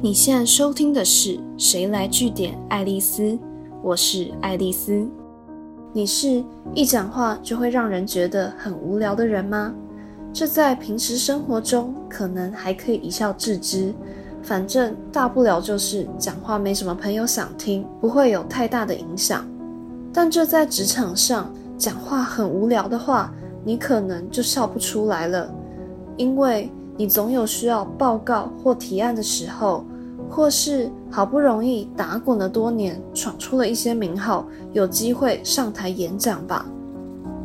你现在收听的是《谁来据点》爱丽丝，我是爱丽丝。你是一讲话就会让人觉得很无聊的人吗？这在平时生活中可能还可以一笑置之，反正大不了就是讲话没什么朋友想听，不会有太大的影响。但这在职场上讲话很无聊的话，你可能就笑不出来了，因为。你总有需要报告或提案的时候，或是好不容易打滚了多年，闯出了一些名号，有机会上台演讲吧。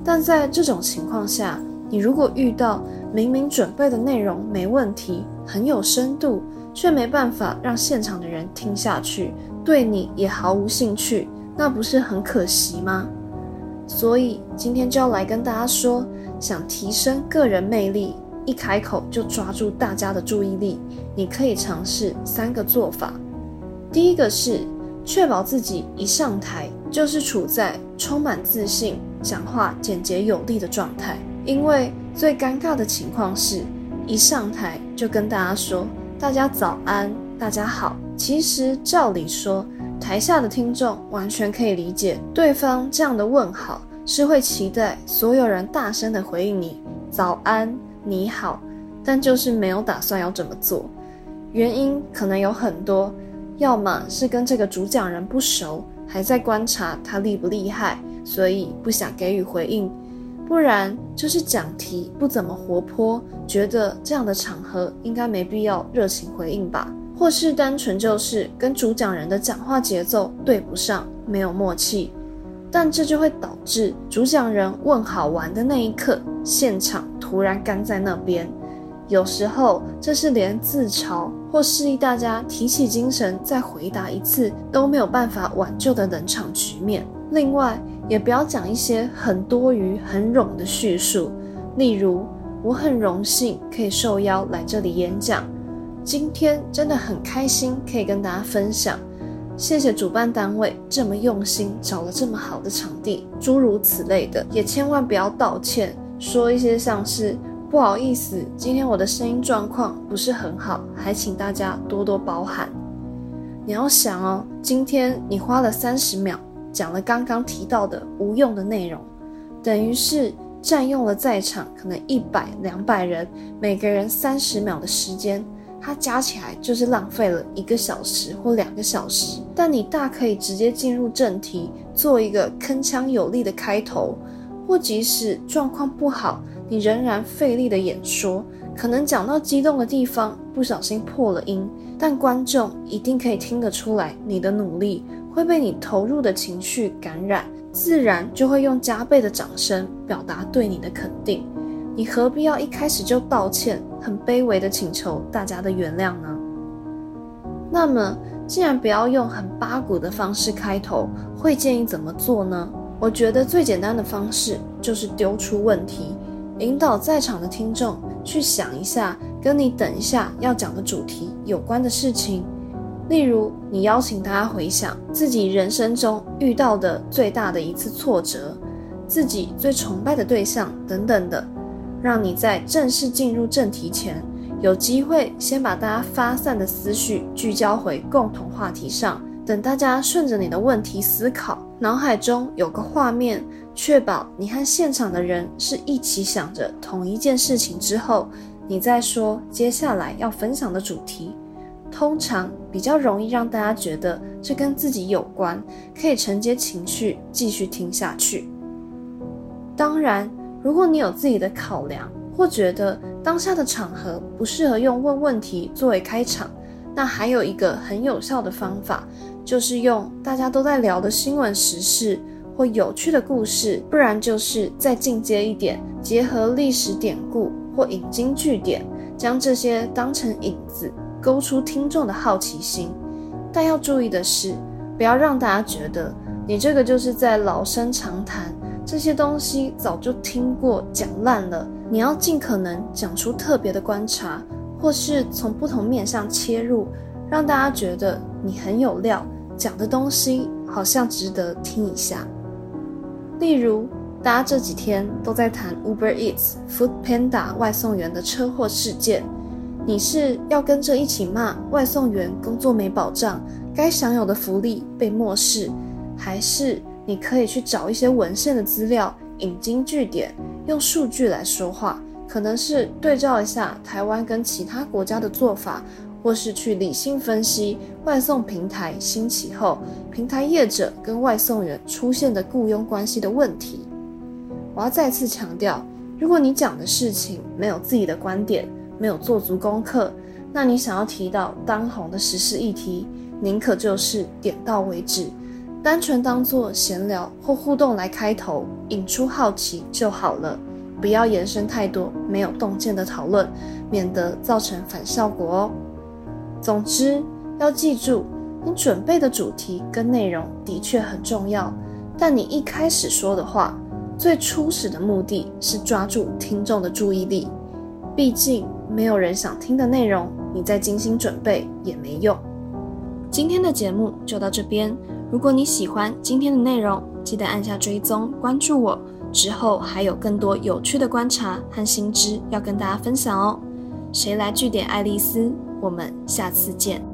但在这种情况下，你如果遇到明明准备的内容没问题，很有深度，却没办法让现场的人听下去，对你也毫无兴趣，那不是很可惜吗？所以今天就要来跟大家说，想提升个人魅力。一开口就抓住大家的注意力，你可以尝试三个做法。第一个是确保自己一上台就是处在充满自信、讲话简洁有力的状态，因为最尴尬的情况是一上台就跟大家说“大家早安，大家好”。其实照理说，台下的听众完全可以理解对方这样的问好是会期待所有人大声的回应你“早安”。你好，但就是没有打算要这么做。原因可能有很多，要么是跟这个主讲人不熟，还在观察他厉不厉害，所以不想给予回应；不然就是讲题不怎么活泼，觉得这样的场合应该没必要热情回应吧；或是单纯就是跟主讲人的讲话节奏对不上，没有默契。但这就会导致主讲人问好完的那一刻，现场突然干在那边。有时候这是连自嘲或示意大家提起精神再回答一次都没有办法挽救的冷场局面。另外，也不要讲一些很多余、很冗的叙述，例如我很荣幸可以受邀来这里演讲，今天真的很开心可以跟大家分享。谢谢主办单位这么用心找了这么好的场地，诸如此类的，也千万不要道歉，说一些像是不好意思，今天我的声音状况不是很好，还请大家多多包涵。你要想哦，今天你花了三十秒讲了刚刚提到的无用的内容，等于是占用了在场可能一百两百人每个人三十秒的时间。它加起来就是浪费了一个小时或两个小时，但你大可以直接进入正题，做一个铿锵有力的开头，或即使状况不好，你仍然费力的演说，可能讲到激动的地方不小心破了音，但观众一定可以听得出来你的努力会被你投入的情绪感染，自然就会用加倍的掌声表达对你的肯定。你何必要一开始就道歉，很卑微的请求大家的原谅呢？那么，既然不要用很八股的方式开头，会建议怎么做呢？我觉得最简单的方式就是丢出问题，引导在场的听众去想一下跟你等一下要讲的主题有关的事情。例如，你邀请大家回想自己人生中遇到的最大的一次挫折，自己最崇拜的对象等等的。让你在正式进入正题前，有机会先把大家发散的思绪聚焦回共同话题上。等大家顺着你的问题思考，脑海中有个画面，确保你和现场的人是一起想着同一件事情之后，你再说接下来要分享的主题，通常比较容易让大家觉得这跟自己有关，可以承接情绪继续听下去。当然。如果你有自己的考量，或觉得当下的场合不适合用问问题作为开场，那还有一个很有效的方法，就是用大家都在聊的新闻时事或有趣的故事，不然就是再进阶一点，结合历史典故或引经据典，将这些当成引子，勾出听众的好奇心。但要注意的是，不要让大家觉得你这个就是在老生常谈。这些东西早就听过，讲烂了。你要尽可能讲出特别的观察，或是从不同面向切入，让大家觉得你很有料，讲的东西好像值得听一下。例如，大家这几天都在谈 Uber Eats、Food Panda 外送员的车祸事件，你是要跟着一起骂外送员工作没保障，该享有的福利被漠视，还是你可以去找一些文献的资料，引经据典，用数据来说话？可能是对照一下台湾跟其他国家的做法，或是去理性分析外送平台兴起后，平台业者跟外送员出现的雇佣关系的问题。我要再次强调，如果你讲的事情没有自己的观点，没有做足功课，那你想要提到当红的时事议题，宁可就是点到为止，单纯当做闲聊或互动来开头，引出好奇就好了，不要延伸太多没有洞见的讨论，免得造成反效果哦。总之，要记住，你准备的主题跟内容的确很重要，但你一开始说的话，最初始的目的是抓住听众的注意力，毕竟。没有人想听的内容，你再精心准备也没用。今天的节目就到这边。如果你喜欢今天的内容，记得按下追踪关注我。之后还有更多有趣的观察和新知要跟大家分享哦。谁来据点爱丽丝？我们下次见。